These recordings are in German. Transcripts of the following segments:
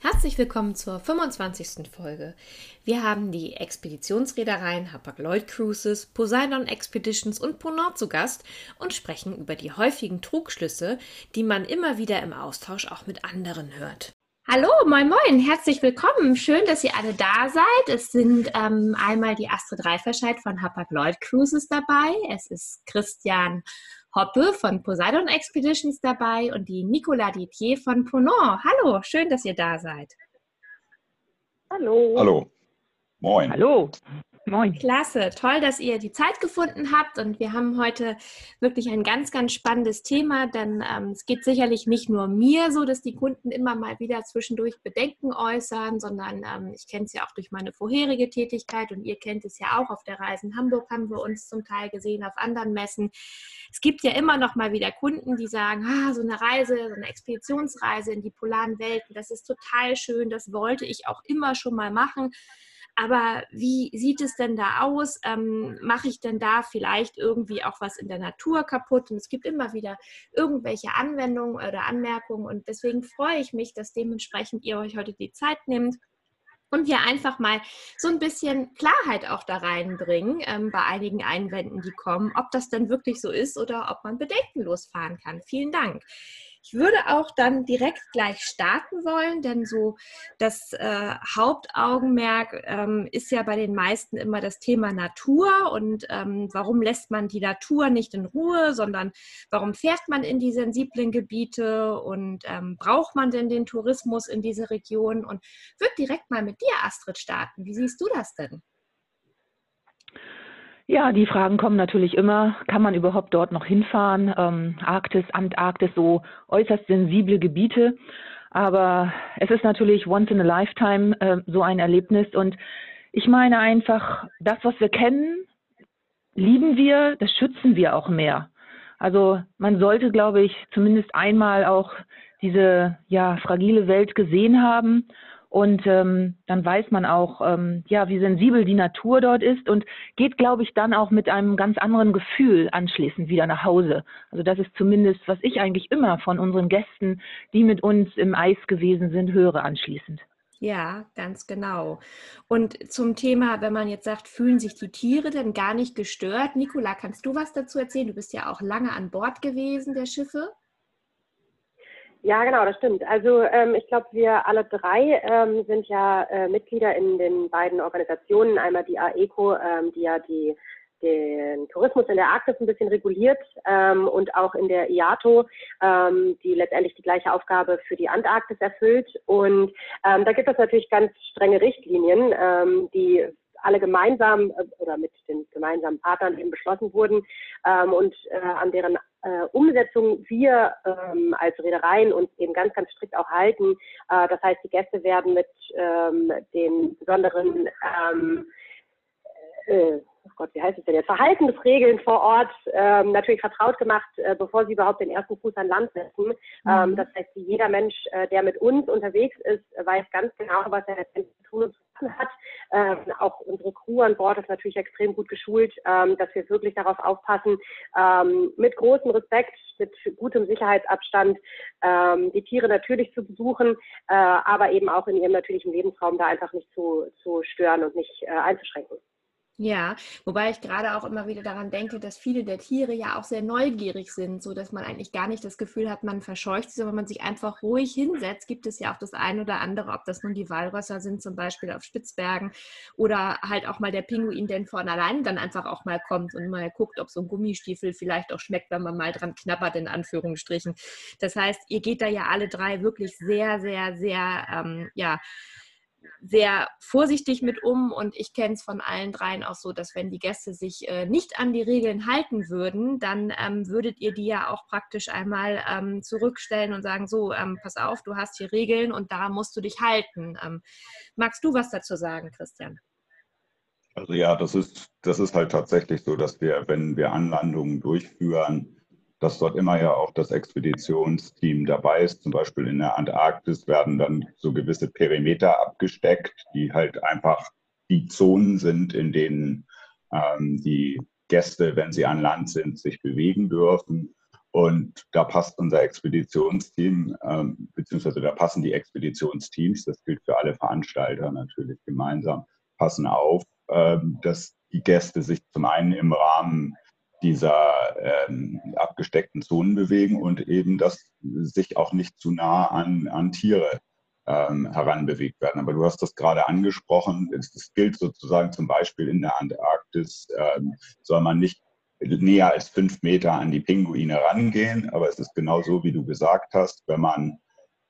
Herzlich willkommen zur 25. Folge. Wir haben die Expeditionsreedereien Hapag-Lloyd Cruises, Poseidon Expeditions und Ponant zu Gast und sprechen über die häufigen Trugschlüsse, die man immer wieder im Austausch auch mit anderen hört. Hallo, moin moin, herzlich willkommen. Schön, dass ihr alle da seid. Es sind ähm, einmal die Astrid Reiferscheid von Hapag-Lloyd Cruises dabei. Es ist Christian Hoppe von Poseidon Expeditions dabei und die Nicola Didier von Ponant. Hallo, schön, dass ihr da seid. Hallo. Hallo. Moin. Hallo. Moin. Klasse, toll, dass ihr die Zeit gefunden habt und wir haben heute wirklich ein ganz, ganz spannendes Thema, denn ähm, es geht sicherlich nicht nur mir so, dass die Kunden immer mal wieder zwischendurch Bedenken äußern, sondern ähm, ich kenne es ja auch durch meine vorherige Tätigkeit und ihr kennt es ja auch auf der Reise in Hamburg haben wir uns zum Teil gesehen, auf anderen Messen. Es gibt ja immer noch mal wieder Kunden, die sagen, ah, so eine Reise, so eine Expeditionsreise in die polaren Welten, das ist total schön, das wollte ich auch immer schon mal machen. Aber wie sieht es denn da aus? Ähm, Mache ich denn da vielleicht irgendwie auch was in der Natur kaputt? Und es gibt immer wieder irgendwelche Anwendungen oder Anmerkungen. Und deswegen freue ich mich, dass dementsprechend ihr euch heute die Zeit nehmt und wir einfach mal so ein bisschen Klarheit auch da reinbringen ähm, bei einigen Einwänden, die kommen, ob das denn wirklich so ist oder ob man bedenkenlos fahren kann. Vielen Dank. Ich würde auch dann direkt gleich starten wollen, denn so das äh, Hauptaugenmerk ähm, ist ja bei den meisten immer das Thema Natur und ähm, warum lässt man die Natur nicht in Ruhe, sondern warum fährt man in die sensiblen Gebiete und ähm, braucht man denn den Tourismus in diese Region? Und würde direkt mal mit dir, Astrid, starten. Wie siehst du das denn? Ja, die Fragen kommen natürlich immer. Kann man überhaupt dort noch hinfahren? Ähm, Arktis, Antarktis, so äußerst sensible Gebiete. Aber es ist natürlich once in a lifetime äh, so ein Erlebnis. Und ich meine einfach, das, was wir kennen, lieben wir, das schützen wir auch mehr. Also man sollte, glaube ich, zumindest einmal auch diese ja fragile Welt gesehen haben und ähm, dann weiß man auch, ähm, ja, wie sensibel die Natur dort ist und geht, glaube ich, dann auch mit einem ganz anderen Gefühl anschließend wieder nach Hause. Also das ist zumindest, was ich eigentlich immer von unseren Gästen, die mit uns im Eis gewesen sind, höre anschließend. Ja, ganz genau. Und zum Thema, wenn man jetzt sagt, fühlen sich die Tiere denn gar nicht gestört? Nicola, kannst du was dazu erzählen? Du bist ja auch lange an Bord gewesen der Schiffe. Ja, genau, das stimmt. Also ähm, ich glaube, wir alle drei ähm, sind ja äh, Mitglieder in den beiden Organisationen. Einmal die AECO, ähm, die ja die, den Tourismus in der Arktis ein bisschen reguliert ähm, und auch in der IATO, ähm, die letztendlich die gleiche Aufgabe für die Antarktis erfüllt. Und ähm, da gibt es natürlich ganz strenge Richtlinien, ähm, die alle gemeinsam äh, oder mit den gemeinsamen Partnern eben beschlossen wurden ähm, und äh, an deren äh, Umsetzung wir ähm, als Reedereien uns eben ganz, ganz strikt auch halten. Äh, das heißt, die Gäste werden mit ähm, den besonderen ähm, äh, oh Gott, wie heißt es denn jetzt, Verhaltensregeln vor Ort ähm, natürlich vertraut gemacht, äh, bevor sie überhaupt den ersten Fuß an Land setzen. Ähm, mhm. das heißt, jeder Mensch, äh, der mit uns unterwegs ist, weiß ganz genau, was er letztendlich zu tun hat. Ähm, auch unsere Crew an Bord ist natürlich extrem gut geschult, ähm, dass wir wirklich darauf aufpassen, ähm, mit großem Respekt, mit gutem Sicherheitsabstand ähm, die Tiere natürlich zu besuchen, äh, aber eben auch in ihrem natürlichen Lebensraum da einfach nicht zu, zu stören und nicht äh, einzuschränken. Ja, wobei ich gerade auch immer wieder daran denke, dass viele der Tiere ja auch sehr neugierig sind, so dass man eigentlich gar nicht das Gefühl hat, man verscheucht sie, sondern man sich einfach ruhig hinsetzt. Gibt es ja auch das ein oder andere, ob das nun die Walrösser sind, zum Beispiel auf Spitzbergen oder halt auch mal der Pinguin, der von allein dann einfach auch mal kommt und mal guckt, ob so ein Gummistiefel vielleicht auch schmeckt, wenn man mal dran knabbert, in Anführungsstrichen. Das heißt, ihr geht da ja alle drei wirklich sehr, sehr, sehr, ähm, ja, sehr vorsichtig mit um und ich kenne es von allen dreien auch so, dass wenn die Gäste sich äh, nicht an die Regeln halten würden, dann ähm, würdet ihr die ja auch praktisch einmal ähm, zurückstellen und sagen, so, ähm, pass auf, du hast hier Regeln und da musst du dich halten. Ähm, magst du was dazu sagen, Christian? Also ja, das ist, das ist halt tatsächlich so, dass wir, wenn wir Anlandungen durchführen, dass dort immer ja auch das Expeditionsteam dabei ist. Zum Beispiel in der Antarktis werden dann so gewisse Perimeter abgesteckt, die halt einfach die Zonen sind, in denen ähm, die Gäste, wenn sie an Land sind, sich bewegen dürfen. Und da passt unser Expeditionsteam, ähm, beziehungsweise da passen die Expeditionsteams, das gilt für alle Veranstalter natürlich gemeinsam, passen auf, ähm, dass die Gäste sich zum einen im Rahmen dieser ähm, abgesteckten Zonen bewegen und eben, dass sich auch nicht zu nah an, an Tiere ähm, heranbewegt werden. Aber du hast das gerade angesprochen. Es gilt sozusagen zum Beispiel in der Antarktis, ähm, soll man nicht näher als fünf Meter an die Pinguine rangehen. Aber es ist genau so, wie du gesagt hast, wenn man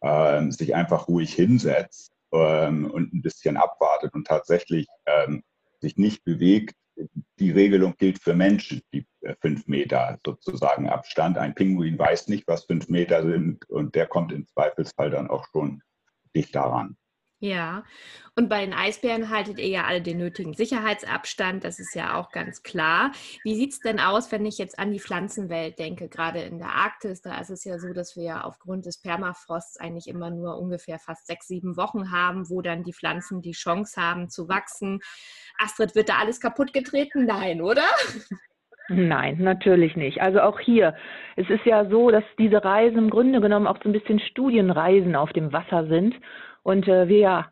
ähm, sich einfach ruhig hinsetzt ähm, und ein bisschen abwartet und tatsächlich ähm, sich nicht bewegt. Die Regelung gilt für Menschen, die fünf Meter sozusagen Abstand. Ein Pinguin weiß nicht, was fünf Meter sind und der kommt im Zweifelsfall dann auch schon dicht daran. Ja, und bei den Eisbären haltet ihr ja alle den nötigen Sicherheitsabstand, das ist ja auch ganz klar. Wie sieht es denn aus, wenn ich jetzt an die Pflanzenwelt denke, gerade in der Arktis? Da ist es ja so, dass wir ja aufgrund des Permafrosts eigentlich immer nur ungefähr fast sechs, sieben Wochen haben, wo dann die Pflanzen die Chance haben zu wachsen. Astrid, wird da alles kaputt getreten? Nein, oder? Nein, natürlich nicht. Also auch hier, es ist ja so, dass diese Reisen im Grunde genommen auch so ein bisschen Studienreisen auf dem Wasser sind und äh, wir ja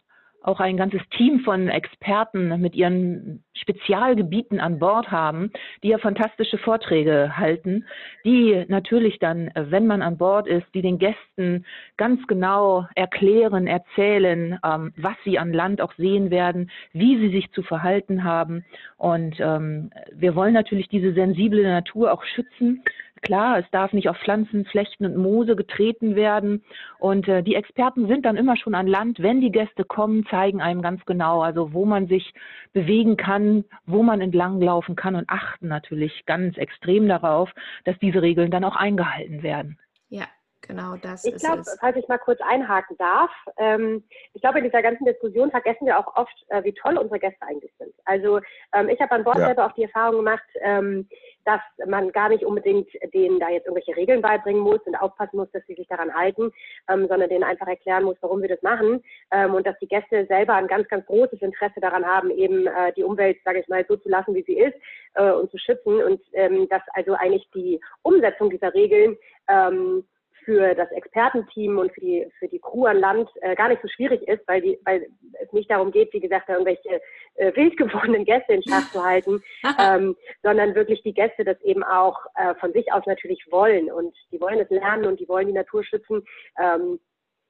auch ein ganzes Team von Experten mit ihren Spezialgebieten an Bord haben, die ja fantastische Vorträge halten, die natürlich dann, wenn man an Bord ist, die den Gästen ganz genau erklären, erzählen, ähm, was sie an Land auch sehen werden, wie sie sich zu verhalten haben. Und ähm, wir wollen natürlich diese sensible Natur auch schützen. Klar, es darf nicht auf Pflanzen, Flechten und Moose getreten werden. Und äh, die Experten sind dann immer schon an Land, wenn die Gäste kommen, zeigen einem ganz genau, also wo man sich bewegen kann, wo man entlanglaufen kann und achten natürlich ganz extrem darauf, dass diese Regeln dann auch eingehalten werden. Genau, das ich glaube, falls ich mal kurz einhaken darf, ähm, ich glaube, in dieser ganzen Diskussion vergessen wir auch oft, äh, wie toll unsere Gäste eigentlich sind. Also ähm, ich habe an Bord ja. selber auch die Erfahrung gemacht, ähm, dass man gar nicht unbedingt denen da jetzt irgendwelche Regeln beibringen muss und aufpassen muss, dass sie sich daran halten, ähm, sondern denen einfach erklären muss, warum wir das machen ähm, und dass die Gäste selber ein ganz, ganz großes Interesse daran haben, eben äh, die Umwelt, sage ich mal, so zu lassen, wie sie ist äh, und zu schützen und ähm, dass also eigentlich die Umsetzung dieser Regeln ähm, für das Expertenteam und für die, für die Crew an Land äh, gar nicht so schwierig ist, weil, die, weil es nicht darum geht, wie gesagt, da irgendwelche äh, wild gewordenen Gäste in Schach zu halten, ähm, sondern wirklich die Gäste das eben auch äh, von sich aus natürlich wollen und die wollen es lernen und die wollen die Natur schützen. Ähm,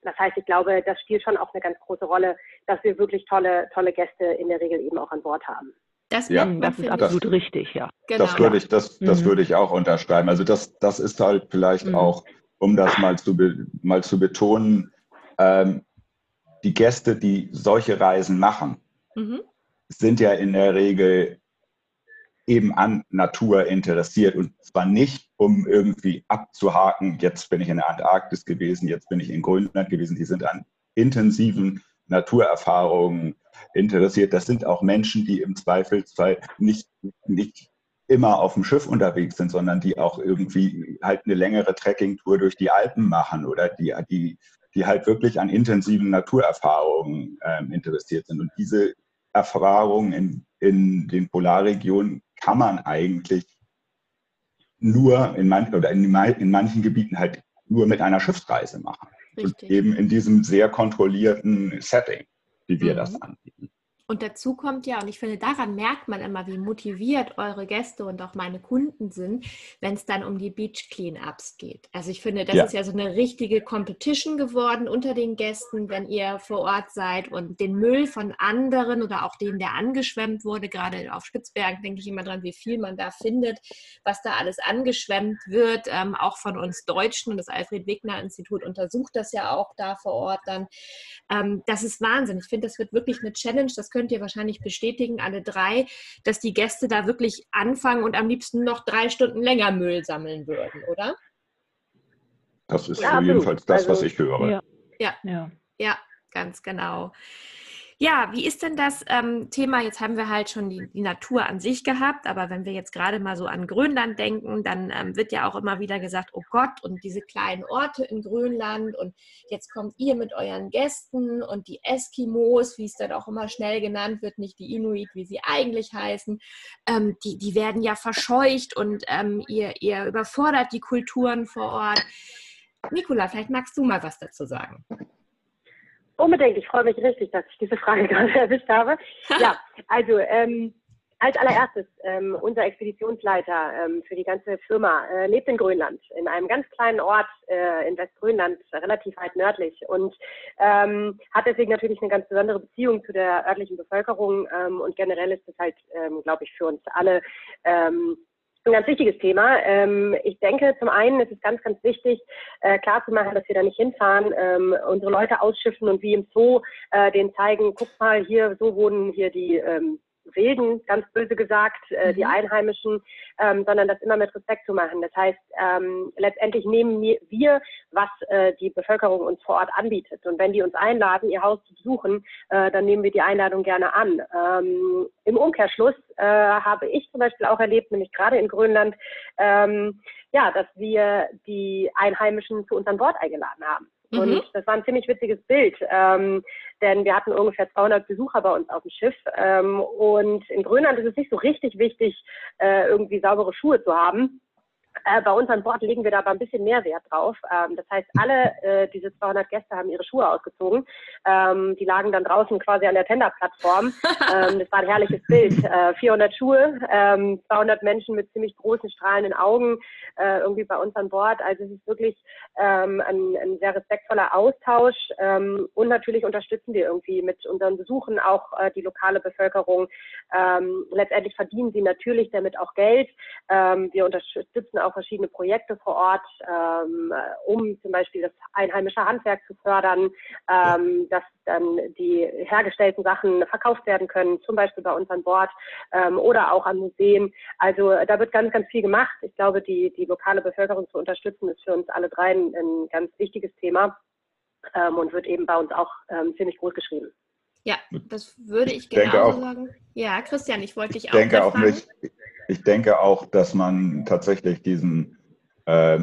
das heißt, ich glaube, das spielt schon auch eine ganz große Rolle, dass wir wirklich tolle, tolle Gäste in der Regel eben auch an Bord haben. Das, ja, das ist absolut das, richtig, ja. Genau. Das würde ich, das, das mhm. würde ich auch unterschreiben. Also das, das ist halt vielleicht mhm. auch um das mal zu, mal zu betonen, ähm, die Gäste, die solche Reisen machen, mhm. sind ja in der Regel eben an Natur interessiert und zwar nicht, um irgendwie abzuhaken, jetzt bin ich in der Antarktis gewesen, jetzt bin ich in Grönland gewesen, die sind an intensiven Naturerfahrungen interessiert. Das sind auch Menschen, die im Zweifelsfall nicht, nicht immer auf dem Schiff unterwegs sind, sondern die auch irgendwie halt eine längere Trekkingtour durch die Alpen machen oder die, die, die halt wirklich an intensiven Naturerfahrungen ähm, interessiert sind. Und diese Erfahrungen in, in den Polarregionen kann man eigentlich nur in manchen oder in, in manchen Gebieten halt nur mit einer Schiffsreise machen. Richtig. Und eben in diesem sehr kontrollierten Setting, wie wir mhm. das anbieten. Und dazu kommt ja, und ich finde, daran merkt man immer, wie motiviert eure Gäste und auch meine Kunden sind, wenn es dann um die Beach Cleanups geht. Also ich finde, das ja. ist ja so eine richtige Competition geworden unter den Gästen, wenn ihr vor Ort seid und den Müll von anderen oder auch den, der angeschwemmt wurde, gerade auf Spitzbergen denke ich immer dran, wie viel man da findet, was da alles angeschwemmt wird, ähm, auch von uns Deutschen und das Alfred Wegner Institut untersucht das ja auch da vor Ort dann. Ähm, das ist Wahnsinn. Ich finde, das wird wirklich eine Challenge. Das könnt ihr wahrscheinlich bestätigen, alle drei, dass die Gäste da wirklich anfangen und am liebsten noch drei Stunden länger Müll sammeln würden, oder? Das ist ja, jedenfalls das, also, was ich höre. Ja. ja, ja, ja, ganz genau. Ja, wie ist denn das ähm, Thema? Jetzt haben wir halt schon die, die, Natur an sich gehabt, aber wenn wir jetzt gerade mal so an Grönland denken, dann ähm, wird ja auch immer wieder gesagt, oh Gott, und diese kleinen Orte in Grönland und jetzt kommt ihr mit euren Gästen und die Eskimos, wie es dann auch immer schnell genannt wird, nicht die Inuit, wie sie eigentlich heißen, ähm, die, die werden ja verscheucht und ähm, ihr, ihr überfordert die Kulturen vor Ort. Nikola, vielleicht magst du mal was dazu sagen. Unbedingt. Ich freue mich richtig, dass ich diese Frage gerade erwischt habe. Ja, also ähm, als allererstes, ähm, unser Expeditionsleiter ähm, für die ganze Firma äh, lebt in Grönland, in einem ganz kleinen Ort äh, in Westgrönland, relativ weit nördlich und ähm, hat deswegen natürlich eine ganz besondere Beziehung zu der örtlichen Bevölkerung ähm, und generell ist es halt, ähm, glaube ich, für uns alle ähm, ein ganz wichtiges Thema. Ähm, ich denke, zum einen ist es ganz, ganz wichtig, äh, klarzumachen, dass wir da nicht hinfahren, ähm, unsere Leute ausschiffen und wie im Zoo äh, denen zeigen, guck mal, hier, so wohnen hier die ähm, Wilden, ganz böse gesagt, äh, die mhm. Einheimischen, ähm, sondern das immer mit Respekt zu machen. Das heißt, ähm, letztendlich nehmen wir, was äh, die Bevölkerung uns vor Ort anbietet. Und wenn die uns einladen, ihr Haus zu besuchen, äh, dann nehmen wir die Einladung gerne an. Ähm, Im Umkehrschluss äh, habe ich zum Beispiel auch erlebt, nämlich gerade in Grönland, ähm, ja, dass wir die Einheimischen zu uns an Bord eingeladen haben. Mhm. Und das war ein ziemlich witziges Bild, ähm, denn wir hatten ungefähr 200 Besucher bei uns auf dem Schiff. Ähm, und in Grönland ist es nicht so richtig wichtig, äh, irgendwie saubere Schuhe zu haben. Äh, bei uns an Bord legen wir da aber ein bisschen mehr Wert drauf. Ähm, das heißt, alle äh, diese 200 Gäste haben ihre Schuhe ausgezogen. Ähm, die lagen dann draußen quasi an der Tenderplattform. ähm, das war ein herrliches Bild. Äh, 400 Schuhe, 200 ähm, Menschen mit ziemlich großen strahlenden Augen äh, irgendwie bei uns an Bord. Also es ist wirklich ähm, ein, ein, sehr respektvoller Austausch ähm, und natürlich unterstützen wir irgendwie mit unseren Besuchen auch äh, die lokale Bevölkerung. letztendlich verdienen sie natürlich damit auch Geld. wir unterstützen auch verschiedene Projekte vor Ort, ähm, um zum Beispiel das einheimische Handwerk zu fördern, ähm, dass dann die hergestellten Sachen verkauft werden können, zum Beispiel bei uns an Bord ähm, oder auch an Museen. Also da wird ganz, ganz viel gemacht. Ich glaube, die, die lokale Bevölkerung zu unterstützen, ist für uns alle drei ein, ein ganz wichtiges Thema ähm, und wird eben bei uns auch ähm, ziemlich groß geschrieben. Ja, das würde ich, ich genauso sagen. Ja, Christian, ich wollte dich auch. Ich denke auch nicht, ich denke auch, dass man tatsächlich diesen äh,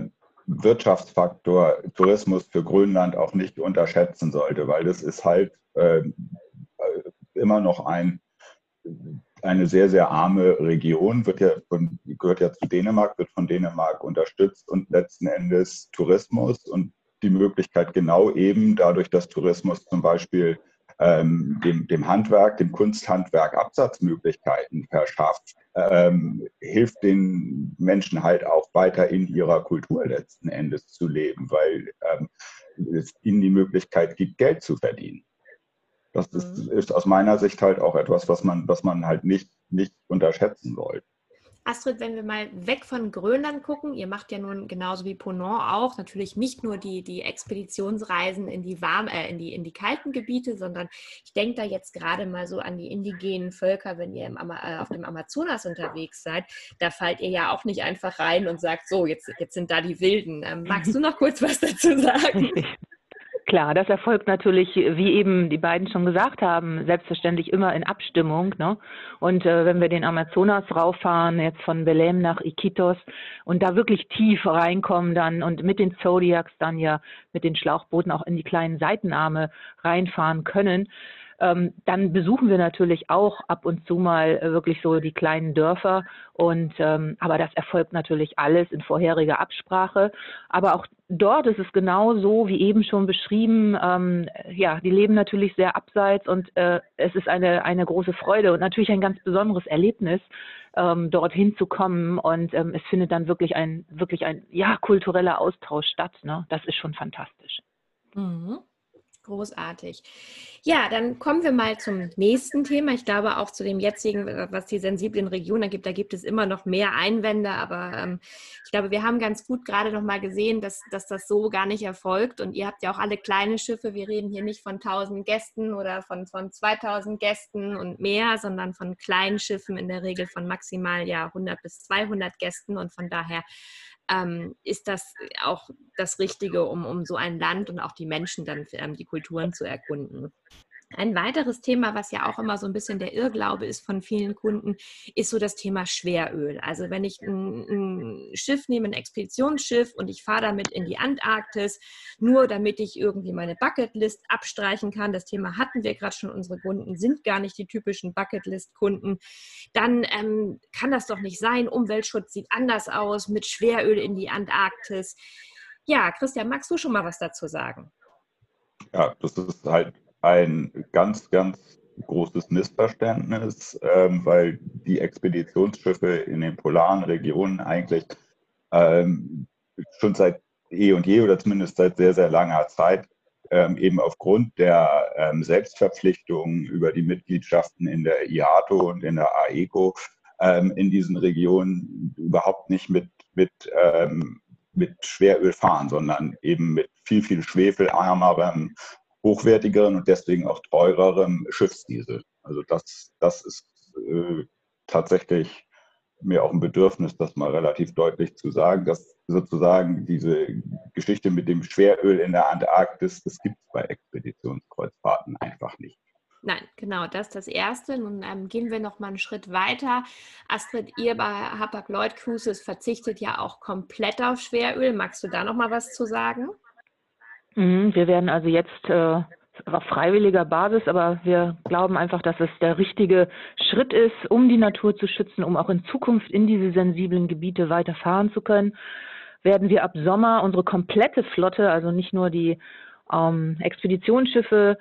Wirtschaftsfaktor Tourismus für Grönland auch nicht unterschätzen sollte, weil das ist halt äh, immer noch ein, eine sehr, sehr arme Region, wird ja von, gehört ja zu Dänemark, wird von Dänemark unterstützt und letzten Endes Tourismus und die Möglichkeit genau eben dadurch, dass Tourismus zum Beispiel ähm, dem, dem Handwerk, dem Kunsthandwerk Absatzmöglichkeiten verschafft, ähm, hilft den Menschen halt auch weiter in ihrer Kultur letzten Endes zu leben, weil ähm, es ihnen die Möglichkeit gibt, Geld zu verdienen. Das ist, mhm. ist, aus meiner Sicht halt auch etwas, was man, was man halt nicht, nicht unterschätzen sollte. Astrid, wenn wir mal weg von Grönland gucken, ihr macht ja nun genauso wie Ponant auch natürlich nicht nur die, die Expeditionsreisen in die warm, äh, in die in die kalten Gebiete, sondern ich denke da jetzt gerade mal so an die indigenen Völker, wenn ihr im, äh, auf dem Amazonas unterwegs seid, da fallt ihr ja auch nicht einfach rein und sagt, so jetzt jetzt sind da die Wilden. Ähm, magst du noch kurz was dazu sagen? Klar, das erfolgt natürlich, wie eben die beiden schon gesagt haben, selbstverständlich immer in Abstimmung. Ne? Und äh, wenn wir den Amazonas rauffahren, jetzt von Belém nach Iquitos und da wirklich tief reinkommen dann und mit den Zodiacs dann ja mit den Schlauchbooten auch in die kleinen Seitenarme reinfahren können, ähm, dann besuchen wir natürlich auch ab und zu mal äh, wirklich so die kleinen Dörfer. Und ähm, aber das erfolgt natürlich alles in vorheriger Absprache. Aber auch dort ist es genau so, wie eben schon beschrieben. Ähm, ja, die leben natürlich sehr abseits und äh, es ist eine eine große Freude und natürlich ein ganz besonderes Erlebnis, ähm, dorthin zu kommen. Und ähm, es findet dann wirklich ein wirklich ein ja kultureller Austausch statt. Ne? Das ist schon fantastisch. Mhm. Großartig. Ja, dann kommen wir mal zum nächsten Thema. Ich glaube auch zu dem jetzigen, äh, was die sensiblen Regionen gibt, da gibt es immer noch mehr Einwände, aber ähm, ich glaube, wir haben ganz gut gerade noch mal gesehen, dass, dass das so gar nicht erfolgt. Und ihr habt ja auch alle kleine Schiffe. Wir reden hier nicht von 1000 Gästen oder von, von 2000 Gästen und mehr, sondern von kleinen Schiffen in der Regel von maximal ja 100 bis 200 Gästen. Und von daher ähm, ist das auch das Richtige, um, um so ein Land und auch die Menschen dann, ähm, die Kulturen zu erkunden. Ein weiteres Thema, was ja auch immer so ein bisschen der Irrglaube ist von vielen Kunden, ist so das Thema Schweröl. Also wenn ich ein, ein Schiff nehme, ein Expeditionsschiff und ich fahre damit in die Antarktis, nur damit ich irgendwie meine Bucketlist abstreichen kann, das Thema hatten wir gerade schon, unsere Kunden sind gar nicht die typischen Bucketlist-Kunden, dann ähm, kann das doch nicht sein. Umweltschutz sieht anders aus mit Schweröl in die Antarktis. Ja, Christian, magst du schon mal was dazu sagen? Ja, das ist halt ein ganz, ganz großes Missverständnis, ähm, weil die Expeditionsschiffe in den polaren Regionen eigentlich ähm, schon seit eh und je oder zumindest seit sehr, sehr langer Zeit ähm, eben aufgrund der ähm, Selbstverpflichtungen über die Mitgliedschaften in der IATO und in der AECO ähm, in diesen Regionen überhaupt nicht mit, mit, ähm, mit Schweröl fahren, sondern eben mit viel, viel schwefelarmerem hochwertigeren und deswegen auch teurerem Schiffsdiesel. Also das, das ist äh, tatsächlich mir auch ein Bedürfnis, das mal relativ deutlich zu sagen, dass sozusagen diese Geschichte mit dem Schweröl in der Antarktis, das gibt es bei Expeditionskreuzfahrten einfach nicht. Nein, genau, das ist das Erste. Nun ähm, gehen wir noch mal einen Schritt weiter. Astrid, ihr bei Hapag-Lloyd Cruises verzichtet ja auch komplett auf Schweröl. Magst du da noch mal was zu sagen? Mhm, wir werden also jetzt äh, auf freiwilliger Basis, aber wir glauben einfach, dass es der richtige Schritt ist, um die Natur zu schützen, um auch in Zukunft in diese sensiblen Gebiete weiterfahren zu können. Werden wir ab Sommer unsere komplette Flotte, also nicht nur die ähm, Expeditionsschiffe,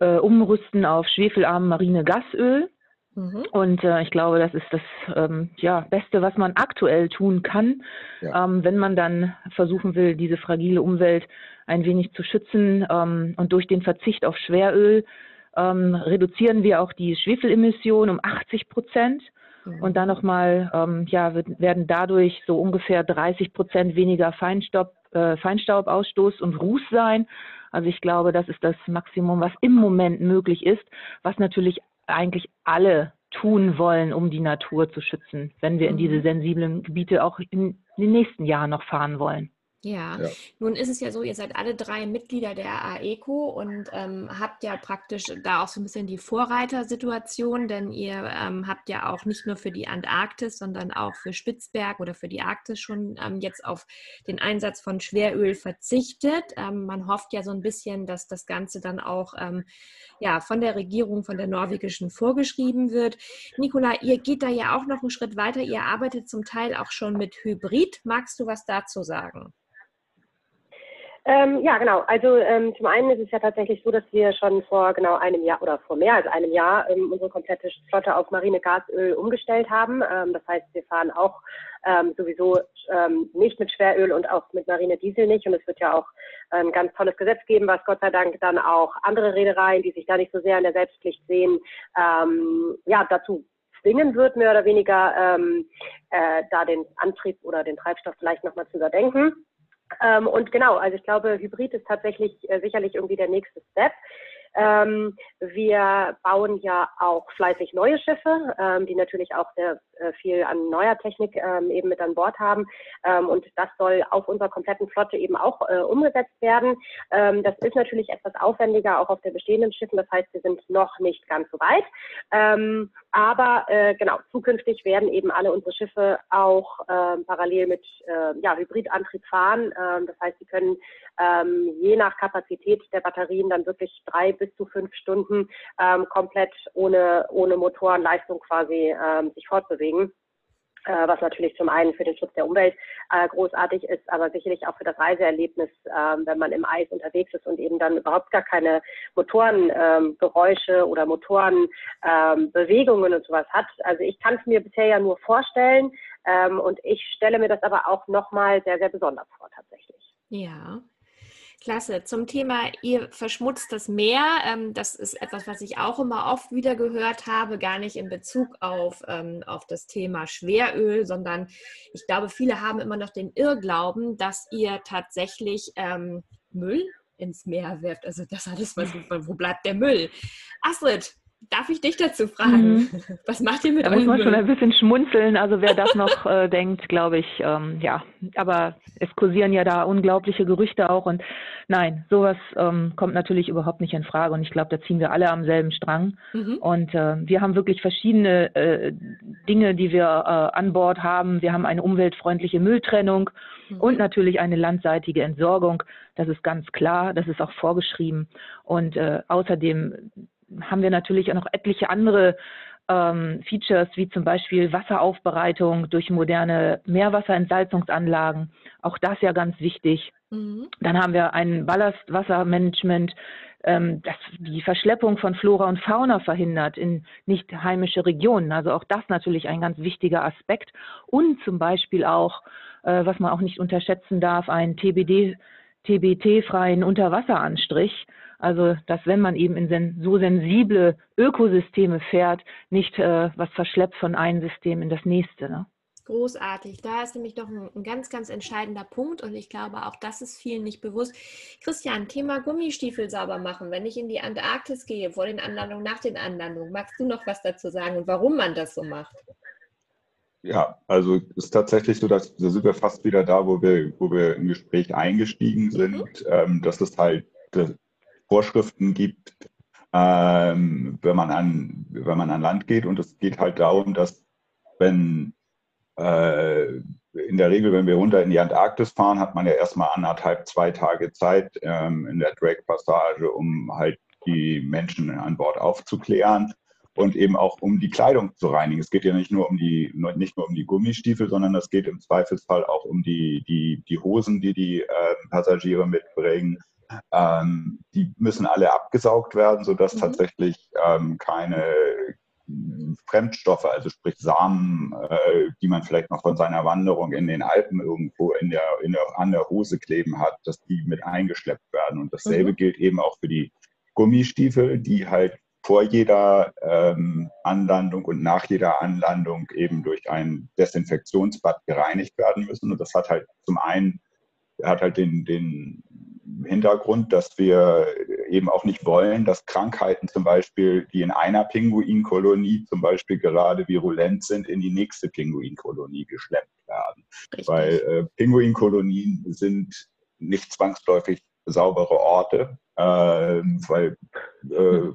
äh, umrüsten auf schwefelarmen marine Gasöl. Mhm. Und äh, ich glaube, das ist das ähm, ja, Beste, was man aktuell tun kann, ja. ähm, wenn man dann versuchen will, diese fragile Umwelt ein wenig zu schützen. Ähm, und durch den Verzicht auf Schweröl ähm, reduzieren wir auch die Schwefelemissionen um 80 Prozent. Mhm. Und dann nochmal, ähm, ja, wird, werden dadurch so ungefähr 30 Prozent weniger Feinstaub, äh, Feinstaubausstoß und Ruß sein. Also ich glaube, das ist das Maximum, was im Moment möglich ist, was natürlich eigentlich alle tun wollen, um die Natur zu schützen, wenn wir in diese mhm. sensiblen Gebiete auch in den nächsten Jahren noch fahren wollen. Ja. ja. nun ist es ja so, ihr seid alle drei Mitglieder der AECO und ähm, habt ja praktisch da auch so ein bisschen die Vorreitersituation, denn ihr ähm, habt ja auch nicht nur für die Antarktis, sondern auch für Spitzberg oder für die Arktis schon ähm, jetzt auf den Einsatz von Schweröl verzichtet. Ähm, man hofft ja so ein bisschen, dass das Ganze dann auch ähm, ja, von der Regierung, von der norwegischen vorgeschrieben wird. Nicola, ihr geht da ja auch noch einen Schritt weiter. Ihr arbeitet zum Teil auch schon mit Hybrid. Magst du was dazu sagen? Ähm, ja, genau. Also ähm, zum einen ist es ja tatsächlich so, dass wir schon vor genau einem Jahr oder vor mehr als einem Jahr ähm, unsere komplette Flotte auf marine Gasöl umgestellt haben. Ähm, das heißt, wir fahren auch ähm, sowieso ähm, nicht mit Schweröl und auch mit marine Diesel nicht. Und es wird ja auch ein ganz tolles Gesetz geben, was Gott sei Dank dann auch andere Reedereien, die sich da nicht so sehr in der Selbstpflicht sehen, ja, dazu zwingen wird, mehr oder weniger äh, da den Antrieb oder den Treibstoff vielleicht nochmal zu überdenken. Ähm, und genau, also ich glaube, Hybrid ist tatsächlich äh, sicherlich irgendwie der nächste Step. Ähm, wir bauen ja auch fleißig neue Schiffe, ähm, die natürlich auch sehr äh, viel an neuer Technik ähm, eben mit an Bord haben. Ähm, und das soll auf unserer kompletten Flotte eben auch äh, umgesetzt werden. Ähm, das ist natürlich etwas aufwendiger, auch auf den bestehenden Schiffen. Das heißt, wir sind noch nicht ganz so weit. Ähm, aber äh, genau, zukünftig werden eben alle unsere Schiffe auch parallel mit ja, Hybridantrieb fahren. das heißt, sie können je nach Kapazität der Batterien dann wirklich drei bis zu fünf Stunden ähm, komplett ohne, ohne Motorenleistung quasi ähm, sich fortbewegen äh, was natürlich zum einen für den Schutz der Umwelt äh, großartig ist, aber sicherlich auch für das Reiseerlebnis, äh, wenn man im Eis unterwegs ist und eben dann überhaupt gar keine Motorengeräusche ähm, oder Motorenbewegungen ähm, und sowas hat. Also ich kann es mir bisher ja nur vorstellen ähm, und ich stelle mir das aber auch nochmal sehr, sehr besonders vor tatsächlich. Ja, Klasse. Zum Thema, ihr verschmutzt das Meer. Ähm, das ist etwas, was ich auch immer oft wieder gehört habe, gar nicht in Bezug auf, ähm, auf das Thema Schweröl, sondern ich glaube, viele haben immer noch den Irrglauben, dass ihr tatsächlich ähm, Müll ins Meer werft. Also das alles, wo bleibt der Müll? Astrid, Darf ich dich dazu fragen? Mhm. Was macht ihr mit Da muss man schon ein bisschen schmunzeln. Also wer das noch äh, denkt, glaube ich, ähm, ja. Aber es kursieren ja da unglaubliche Gerüchte auch. Und nein, sowas ähm, kommt natürlich überhaupt nicht in Frage. Und ich glaube, da ziehen wir alle am selben Strang. Mhm. Und äh, wir haben wirklich verschiedene äh, Dinge, die wir äh, an Bord haben. Wir haben eine umweltfreundliche Mülltrennung mhm. und natürlich eine landseitige Entsorgung. Das ist ganz klar. Das ist auch vorgeschrieben. Und äh, außerdem haben wir natürlich auch noch etliche andere ähm, Features, wie zum Beispiel Wasseraufbereitung durch moderne Meerwasserentsalzungsanlagen. Auch das ja ganz wichtig. Mhm. Dann haben wir ein Ballastwassermanagement, ähm, das die Verschleppung von Flora und Fauna verhindert in nicht heimische Regionen. Also auch das natürlich ein ganz wichtiger Aspekt. Und zum Beispiel auch, äh, was man auch nicht unterschätzen darf, ein TBD, TBT-freien Unterwasseranstrich also, dass wenn man eben in sen so sensible Ökosysteme fährt, nicht äh, was verschleppt von einem System in das nächste. Ne? Großartig. Da ist nämlich doch ein, ein, ganz, ganz entscheidender Punkt und ich glaube, auch das ist vielen nicht bewusst. Christian, Thema Gummistiefel sauber machen. Wenn ich in die Antarktis gehe, vor den Anlandungen, nach den Anlandungen, magst du noch was dazu sagen und warum man das so macht? Ja, also ist tatsächlich so, dass da sind wir fast wieder da, wo wir, wo wir im Gespräch eingestiegen mhm. sind. Mhm. Ähm, das ist halt Vorschriften gibt, ähm, wenn, man an, wenn man an Land geht. Und es geht halt darum, dass wenn äh, in der Regel, wenn wir runter in die Antarktis fahren, hat man ja erstmal anderthalb, zwei Tage Zeit ähm, in der Drake-Passage, um halt die Menschen an Bord aufzuklären und eben auch um die Kleidung zu reinigen. Es geht ja nicht nur um die, nicht nur um die Gummistiefel, sondern es geht im Zweifelsfall auch um die, die, die Hosen, die die äh, Passagiere mitbringen, ähm, die müssen alle abgesaugt werden, sodass mhm. tatsächlich ähm, keine Fremdstoffe, also sprich Samen, äh, die man vielleicht noch von seiner Wanderung in den Alpen irgendwo in der, in der, an der Hose kleben hat, dass die mit eingeschleppt werden. Und dasselbe mhm. gilt eben auch für die Gummistiefel, die halt vor jeder ähm, Anlandung und nach jeder Anlandung eben durch ein Desinfektionsbad gereinigt werden müssen. Und das hat halt zum einen hat halt den, den Hintergrund, dass wir eben auch nicht wollen, dass Krankheiten zum Beispiel, die in einer Pinguinkolonie zum Beispiel gerade virulent sind, in die nächste Pinguinkolonie geschleppt werden. Richtig. Weil äh, Pinguinkolonien sind nicht zwangsläufig saubere Orte, äh, weil äh,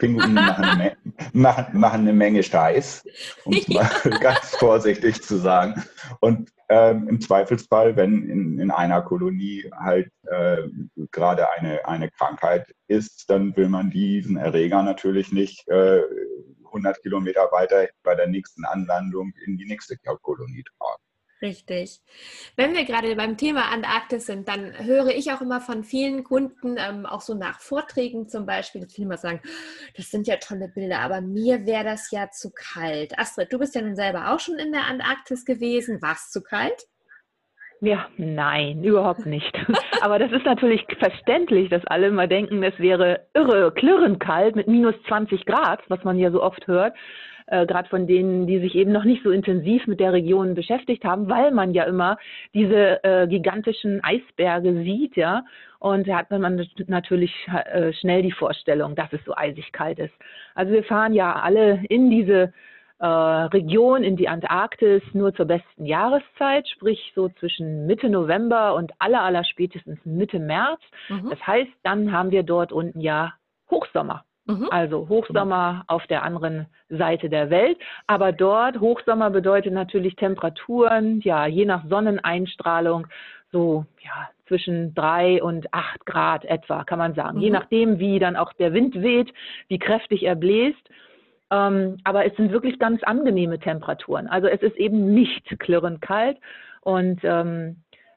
Pinguine machen eine, machen, machen eine Menge Scheiß, um es mal ganz vorsichtig zu sagen. Und ähm, im Zweifelsfall, wenn in, in einer Kolonie halt äh, gerade eine, eine Krankheit ist, dann will man diesen Erreger natürlich nicht äh, 100 Kilometer weiter bei der nächsten Anlandung in die nächste Kolonie tragen. Richtig. Wenn wir gerade beim Thema Antarktis sind, dann höre ich auch immer von vielen Kunden, ähm, auch so nach Vorträgen zum Beispiel, dass viele mal sagen, das sind ja tolle Bilder, aber mir wäre das ja zu kalt. Astrid, du bist ja nun selber auch schon in der Antarktis gewesen. War es zu kalt? Ja, nein, überhaupt nicht. Aber das ist natürlich verständlich, dass alle mal denken, es wäre irre, klirrend kalt mit minus 20 Grad, was man ja so oft hört äh, gerade von denen, die sich eben noch nicht so intensiv mit der Region beschäftigt haben, weil man ja immer diese äh, gigantischen Eisberge sieht, ja. Und da hat man natürlich äh, schnell die Vorstellung, dass es so eisig kalt ist. Also wir fahren ja alle in diese äh, Region, in die Antarktis, nur zur besten Jahreszeit, sprich so zwischen Mitte November und aller, aller spätestens Mitte März. Mhm. Das heißt, dann haben wir dort unten ja Hochsommer. Mhm. Also Hochsommer auf der anderen Seite der Welt. Aber dort, Hochsommer bedeutet natürlich Temperaturen, ja, je nach Sonneneinstrahlung, so, ja, zwischen drei und acht Grad etwa, kann man sagen. Mhm. Je nachdem, wie dann auch der Wind weht, wie kräftig er bläst. Ähm, aber es sind wirklich ganz angenehme Temperaturen. Also es ist eben nicht klirrend kalt und ähm,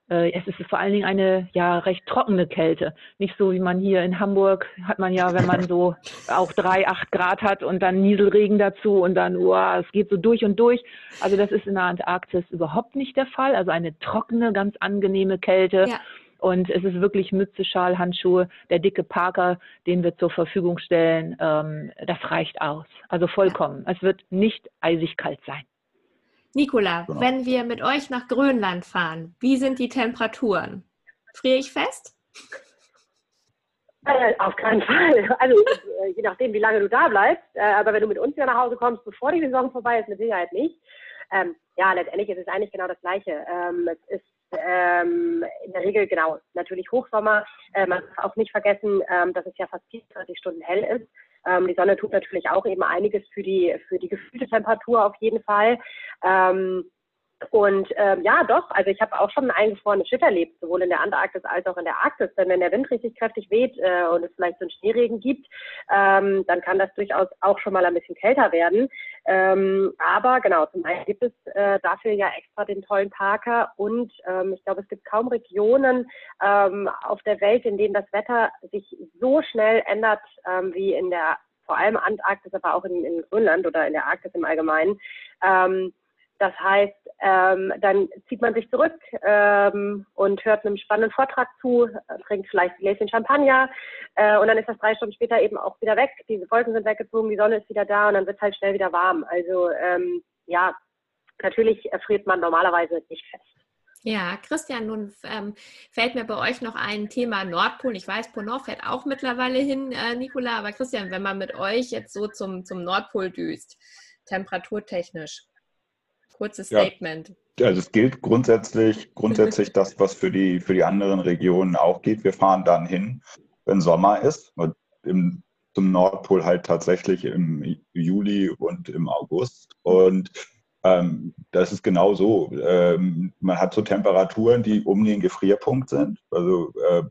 äh, es ist vor allen Dingen eine ja recht trockene Kälte. Nicht so wie man hier in Hamburg hat man ja, wenn man so auch drei, acht Grad hat und dann Nieselregen dazu und dann, wow, es geht so durch und durch. Also das ist in der Antarktis überhaupt nicht der Fall. Also eine trockene, ganz angenehme Kälte. Ja. Und es ist wirklich Mütze, Schal, Handschuhe, der dicke Parker, den wir zur Verfügung stellen, ähm, das reicht aus. Also vollkommen. Ja. Es wird nicht eisig kalt sein. Nicola, genau. wenn wir mit euch nach Grönland fahren, wie sind die Temperaturen? Friere ich fest? Äh, auf keinen Fall. Also äh, je nachdem, wie lange du da bleibst. Äh, aber wenn du mit uns wieder nach Hause kommst, bevor die Saison vorbei ist, mit Sicherheit nicht. Ähm, ja, letztendlich ist es eigentlich genau das Gleiche. Ähm, es ist ähm, in der Regel genau natürlich Hochsommer. Äh, man darf auch nicht vergessen, ähm, dass es ja fast 24 Stunden hell ist. Ähm, die Sonne tut natürlich auch eben einiges für die für die gefühlte Temperatur auf jeden Fall. Ähm, und ähm, ja, doch, also ich habe auch schon ein eingefrorenes Schiff erlebt, sowohl in der Antarktis als auch in der Arktis. Denn wenn der Wind richtig kräftig weht äh, und es vielleicht so einen Schneeregen gibt, ähm, dann kann das durchaus auch schon mal ein bisschen kälter werden. Ähm, aber genau, zum einen gibt es äh, dafür ja extra den tollen Parker und ähm, ich glaube, es gibt kaum Regionen ähm, auf der Welt, in denen das Wetter sich so schnell ändert ähm, wie in der vor allem Antarktis, aber auch in, in Grönland oder in der Arktis im Allgemeinen. Ähm, das heißt, ähm, dann zieht man sich zurück ähm, und hört einem spannenden Vortrag zu, trinkt vielleicht ein Gläschen Champagner äh, und dann ist das drei Stunden später eben auch wieder weg. Diese Wolken sind weggezogen, die Sonne ist wieder da und dann wird es halt schnell wieder warm. Also ähm, ja, natürlich erfriert man normalerweise nicht fest. Ja, Christian, nun ähm, fällt mir bei euch noch ein Thema Nordpol. Ich weiß, Ponor fährt auch mittlerweile hin, äh, Nicola, aber Christian, wenn man mit euch jetzt so zum, zum Nordpol düst, temperaturtechnisch, Kurzes Statement. Ja, also es gilt grundsätzlich, grundsätzlich das, was für die, für die anderen Regionen auch geht. Wir fahren dann hin, wenn Sommer ist. Und im, zum Nordpol halt tatsächlich im Juli und im August. Und ähm, das ist genau so. Ähm, man hat so Temperaturen, die um den Gefrierpunkt sind. Also äh,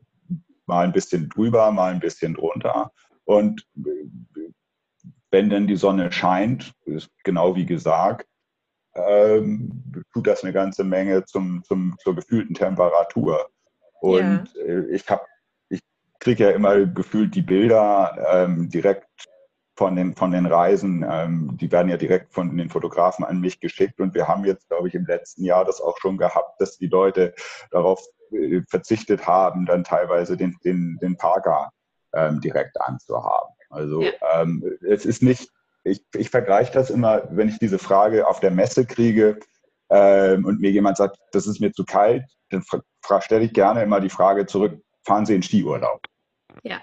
mal ein bisschen drüber, mal ein bisschen drunter. Und äh, wenn denn die Sonne scheint, ist genau wie gesagt, ähm, tut das eine ganze Menge zum, zum, zur gefühlten Temperatur. Und ja. Äh, ich habe, ich kriege ja immer gefühlt die Bilder ähm, direkt von den, von den Reisen, ähm, die werden ja direkt von den Fotografen an mich geschickt. Und wir haben jetzt, glaube ich, im letzten Jahr das auch schon gehabt, dass die Leute darauf äh, verzichtet haben, dann teilweise den, den, den Parker ähm, direkt anzuhaben. Also ja. ähm, es ist nicht ich, ich vergleiche das immer, wenn ich diese Frage auf der Messe kriege ähm, und mir jemand sagt, das ist mir zu kalt, dann stelle ich gerne immer die Frage zurück, fahren Sie in Skiurlaub? Ja.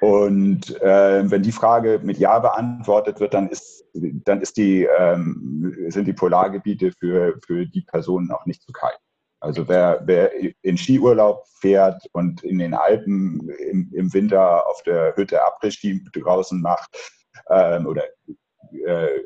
Und äh, wenn die Frage mit Ja beantwortet wird, dann, ist, dann ist die, ähm, sind die Polargebiete für, für die Personen auch nicht zu kalt. Also wer, wer in Skiurlaub fährt und in den Alpen im, im Winter auf der Hütte Après-Ski draußen macht, ähm, oder äh,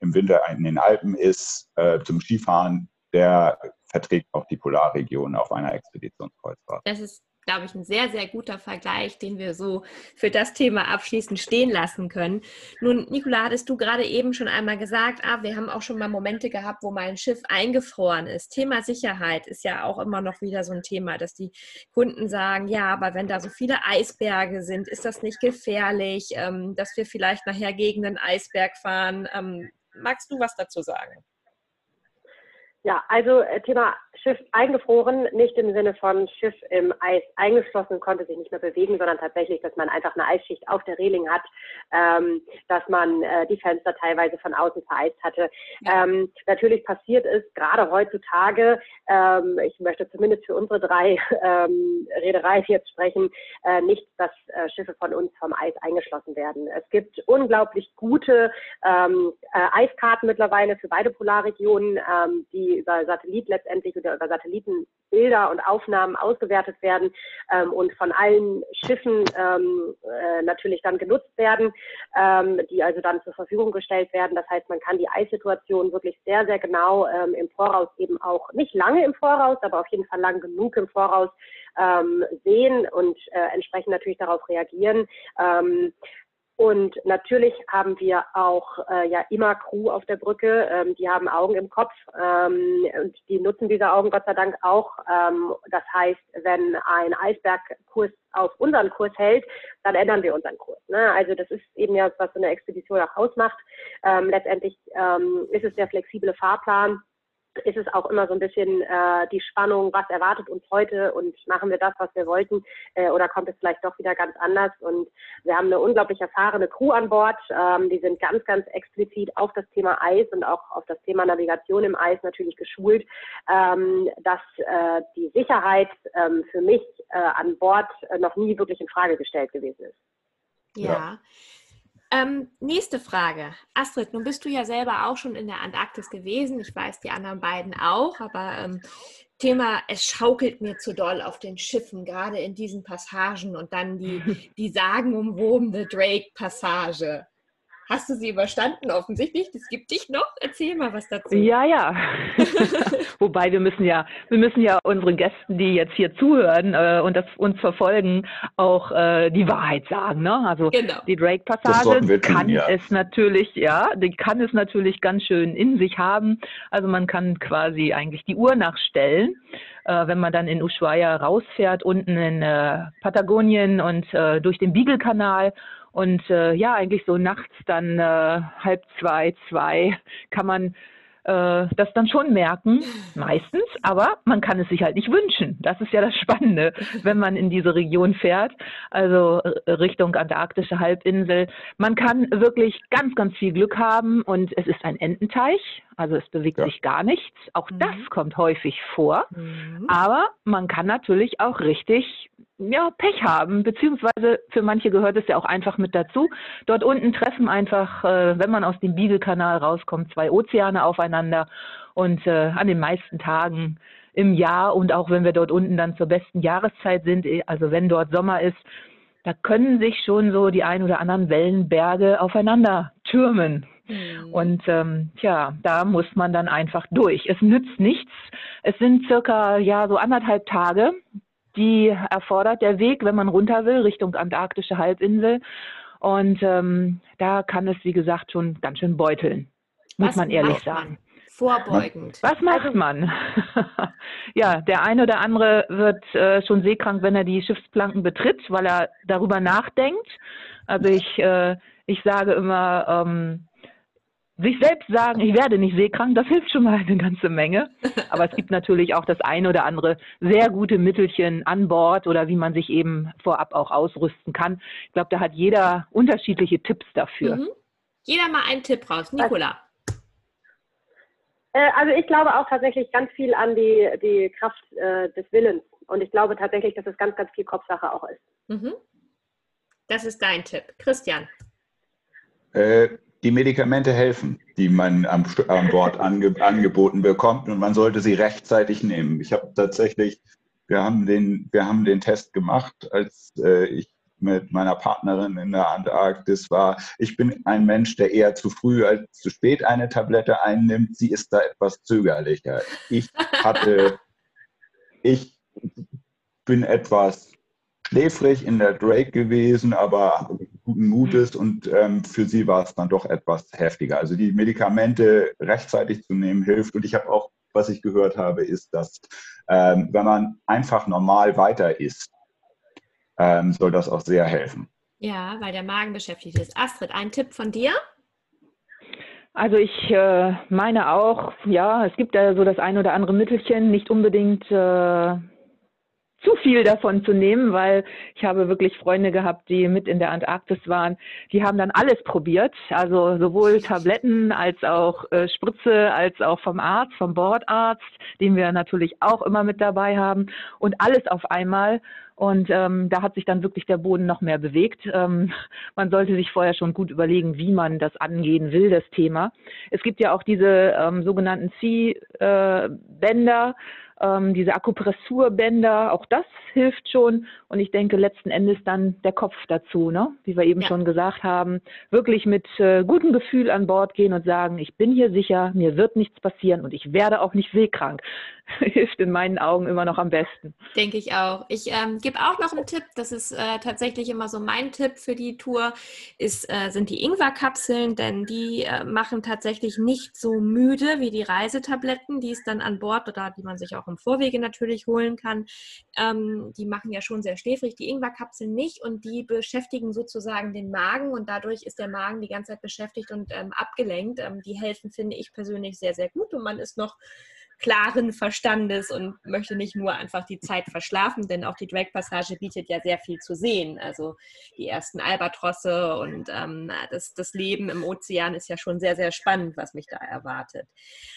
im Winter in den Alpen ist äh, zum Skifahren, der verträgt auch die Polarregion auf einer Expeditionskreuzfahrt. Das ist glaube ich, ein sehr, sehr guter Vergleich, den wir so für das Thema abschließend stehen lassen können. Nun, Nicola, hattest du gerade eben schon einmal gesagt, ah, wir haben auch schon mal Momente gehabt, wo mein Schiff eingefroren ist. Thema Sicherheit ist ja auch immer noch wieder so ein Thema, dass die Kunden sagen, ja, aber wenn da so viele Eisberge sind, ist das nicht gefährlich, ähm, dass wir vielleicht nachher gegen den Eisberg fahren. Ähm, magst du was dazu sagen? Ja, also äh, Thema Schiff eingefroren, nicht im Sinne von Schiff im Eis eingeschlossen, konnte sich nicht mehr bewegen, sondern tatsächlich, dass man einfach eine Eisschicht auf der Reling hat, ähm, dass man äh, die Fenster teilweise von außen vereist hatte. Ja. Ähm, natürlich passiert es gerade heutzutage, ähm, ich möchte zumindest für unsere drei ähm, Reedereien jetzt sprechen, äh, nicht, dass äh, Schiffe von uns vom Eis eingeschlossen werden. Es gibt unglaublich gute ähm, äh, Eiskarten mittlerweile für beide Polarregionen, ähm, die über Satellit letztendlich oder über Satellitenbilder und Aufnahmen ausgewertet werden ähm, und von allen Schiffen ähm, äh, natürlich dann genutzt werden, ähm, die also dann zur Verfügung gestellt werden. Das heißt, man kann die Eissituation wirklich sehr, sehr genau ähm, im Voraus eben auch, nicht lange im Voraus, aber auf jeden Fall lang genug im Voraus ähm, sehen und äh, entsprechend natürlich darauf reagieren. Ähm, und natürlich haben wir auch äh, ja immer Crew auf der Brücke, ähm, die haben Augen im Kopf ähm, und die nutzen diese Augen Gott sei Dank auch. Ähm, das heißt, wenn ein Eisbergkurs auf unseren Kurs hält, dann ändern wir unseren Kurs. Ne? Also das ist eben ja, was so eine Expedition auch ausmacht. Ähm, letztendlich ähm, ist es der flexible Fahrplan ist es auch immer so ein bisschen äh, die Spannung, was erwartet uns heute und machen wir das, was wir wollten äh, oder kommt es vielleicht doch wieder ganz anders. Und wir haben eine unglaublich erfahrene Crew an Bord. Ähm, die sind ganz, ganz explizit auf das Thema Eis und auch auf das Thema Navigation im Eis natürlich geschult, ähm, dass äh, die Sicherheit ähm, für mich äh, an Bord äh, noch nie wirklich in Frage gestellt gewesen ist. ja. ja. Ähm, nächste Frage. Astrid, nun bist du ja selber auch schon in der Antarktis gewesen. Ich weiß, die anderen beiden auch, aber ähm, Thema, es schaukelt mir zu doll auf den Schiffen, gerade in diesen Passagen und dann die, die sagenumwobene Drake-Passage. Hast du sie überstanden? Offensichtlich. Das gibt dich noch. Erzähl mal was dazu. Ja, ja. Wobei wir müssen ja, wir müssen ja unseren Gästen, die jetzt hier zuhören äh, und das uns verfolgen, auch äh, die Wahrheit sagen. Ne? Also genau. die Drake-Passage kann ja. es natürlich, ja, die kann es natürlich ganz schön in sich haben. Also man kann quasi eigentlich die Uhr nachstellen äh, wenn man dann in Ushuaia rausfährt, unten in äh, Patagonien und äh, durch den Beagle-Kanal und äh, ja, eigentlich so nachts dann äh, halb zwei, zwei kann man äh, das dann schon merken, meistens, aber man kann es sich halt nicht wünschen. Das ist ja das Spannende, wenn man in diese Region fährt, also äh, Richtung antarktische Halbinsel. Man kann wirklich ganz, ganz viel Glück haben und es ist ein Ententeich, also es bewegt ja. sich gar nichts. Auch mhm. das kommt häufig vor, mhm. aber man kann natürlich auch richtig ja, Pech haben, beziehungsweise für manche gehört es ja auch einfach mit dazu. Dort unten treffen einfach, äh, wenn man aus dem Beagle-Kanal rauskommt, zwei Ozeane aufeinander und äh, an den meisten Tagen im Jahr und auch wenn wir dort unten dann zur besten Jahreszeit sind, eh, also wenn dort Sommer ist, da können sich schon so die ein oder anderen Wellenberge aufeinander türmen. Mhm. Und ähm, tja, da muss man dann einfach durch. Es nützt nichts. Es sind circa ja so anderthalb Tage, die erfordert der Weg, wenn man runter will, Richtung antarktische Halbinsel. Und ähm, da kann es, wie gesagt, schon ganz schön beuteln, muss Was man ehrlich sagen. Man? Vorbeugend. Was macht also, man? ja, der eine oder andere wird äh, schon seekrank, wenn er die Schiffsplanken betritt, weil er darüber nachdenkt. Also ich, äh, ich sage immer, ähm, sich selbst sagen, ich werde nicht seekrank, das hilft schon mal eine ganze Menge. Aber es gibt natürlich auch das eine oder andere sehr gute Mittelchen an Bord oder wie man sich eben vorab auch ausrüsten kann. Ich glaube, da hat jeder unterschiedliche Tipps dafür. Mhm. Jeder mal einen Tipp raus. Nicola. Äh, also ich glaube auch tatsächlich ganz viel an die, die Kraft äh, des Willens. Und ich glaube tatsächlich, dass es ganz, ganz viel Kopfsache auch ist. Mhm. Das ist dein Tipp. Christian. Äh, die Medikamente helfen, die man am, an Bord ange, angeboten bekommt und man sollte sie rechtzeitig nehmen. Ich habe tatsächlich, wir haben den, wir haben den Test gemacht, als äh, ich mit meiner Partnerin in der Antarktis war. Ich bin ein Mensch, der eher zu früh als zu spät eine Tablette einnimmt. Sie ist da etwas zögerlicher. Ich hatte, ich bin etwas schläfrig in der Drake gewesen, aber guten Mutes und ähm, für sie war es dann doch etwas heftiger. Also die Medikamente rechtzeitig zu nehmen hilft und ich habe auch, was ich gehört habe, ist, dass ähm, wenn man einfach normal weiter isst, ähm, soll das auch sehr helfen. Ja, weil der Magen beschäftigt ist. Astrid, ein Tipp von dir? Also ich äh, meine auch, ja, es gibt da so das ein oder andere Mittelchen, nicht unbedingt äh, zu viel davon zu nehmen, weil ich habe wirklich Freunde gehabt, die mit in der Antarktis waren. Die haben dann alles probiert, also sowohl Tabletten als auch äh, Spritze, als auch vom Arzt, vom Bordarzt, den wir natürlich auch immer mit dabei haben und alles auf einmal. Und ähm, da hat sich dann wirklich der Boden noch mehr bewegt. Ähm, man sollte sich vorher schon gut überlegen, wie man das angehen will, das Thema. Es gibt ja auch diese ähm, sogenannten C-Bänder, äh, ähm, diese Akupressurbänder, auch das hilft schon. Und ich denke letzten Endes dann der Kopf dazu, ne? wie wir eben ja. schon gesagt haben, wirklich mit äh, gutem Gefühl an Bord gehen und sagen, ich bin hier sicher, mir wird nichts passieren und ich werde auch nicht seekrank. hilft in meinen Augen immer noch am besten. Denke ich auch. Ich ähm, gebe auch noch einen Tipp, das ist äh, tatsächlich immer so mein Tipp für die Tour, ist, äh, sind die Ingwerkapseln, denn die äh, machen tatsächlich nicht so müde wie die Reisetabletten, die es dann an Bord oder die man sich auch im Vorwege natürlich holen kann. Ähm, die machen ja schon sehr schläfrig, die Ingwerkapseln nicht und die beschäftigen sozusagen den Magen und dadurch ist der Magen die ganze Zeit beschäftigt und ähm, abgelenkt. Ähm, die helfen, finde ich persönlich, sehr, sehr gut und man ist noch klaren Verstandes und möchte nicht nur einfach die Zeit verschlafen, denn auch die Drake-Passage bietet ja sehr viel zu sehen. Also die ersten Albatrosse und ähm, das, das Leben im Ozean ist ja schon sehr, sehr spannend, was mich da erwartet.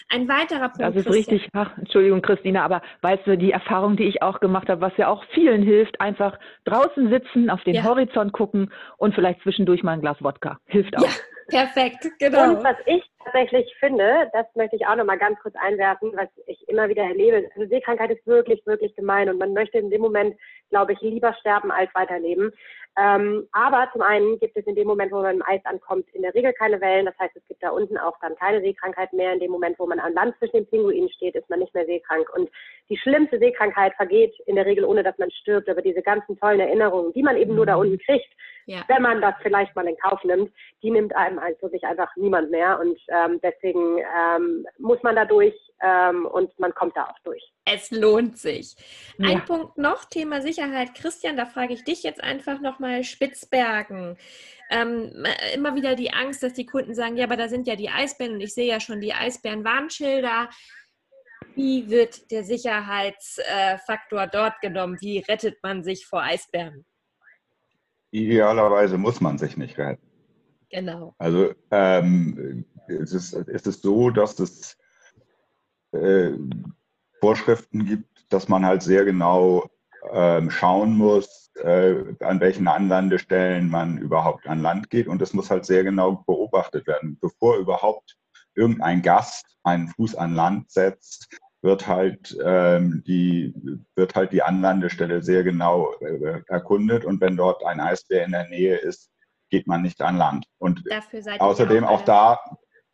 Ein weiterer Punkt. Das ist Christian, richtig. Ach, Entschuldigung, Christina, aber weißt du, die Erfahrung, die ich auch gemacht habe, was ja auch vielen hilft, einfach draußen sitzen, auf den ja. Horizont gucken und vielleicht zwischendurch mal ein Glas Wodka. Hilft auch. Ja. Perfekt, genau. Und was ich tatsächlich finde, das möchte ich auch noch mal ganz kurz einwerfen, was ich immer wieder erlebe. Also Seekrankheit ist wirklich, wirklich gemein und man möchte in dem Moment, glaube ich, lieber sterben als weiterleben. Ähm, aber zum einen gibt es in dem Moment, wo man im Eis ankommt, in der Regel keine Wellen. Das heißt, es gibt da unten auch dann keine Seekrankheit mehr. In dem Moment, wo man an Land zwischen den Pinguinen steht, ist man nicht mehr seekrank. Und die schlimmste Seekrankheit vergeht in der Regel, ohne dass man stirbt. Aber diese ganzen tollen Erinnerungen, die man eben nur da unten kriegt, ja. wenn man das vielleicht mal in Kauf nimmt, die nimmt einem also wirklich einfach niemand mehr. Und ähm, deswegen ähm, muss man da durch ähm, und man kommt da auch durch. Es lohnt sich. Ja. Ein Punkt noch, Thema Sicherheit. Christian, da frage ich dich jetzt einfach nochmal Spitzbergen. Ähm, immer wieder die Angst, dass die Kunden sagen, ja, aber da sind ja die Eisbären und ich sehe ja schon die Eisbären-Warnschilder. Wie wird der Sicherheitsfaktor dort genommen? Wie rettet man sich vor Eisbären? Idealerweise muss man sich nicht retten. Genau. Also ähm, es, ist, es ist so, dass es äh, Vorschriften gibt, dass man halt sehr genau äh, schauen muss, äh, an welchen Anlandestellen man überhaupt an Land geht. Und das muss halt sehr genau beobachtet werden. Bevor überhaupt irgendein Gast einen Fuß an Land setzt, wird halt, ähm, die, wird halt die Anlandestelle sehr genau äh, erkundet und wenn dort ein Eisbär in der Nähe ist, geht man nicht an Land. Und außerdem auch, auch da,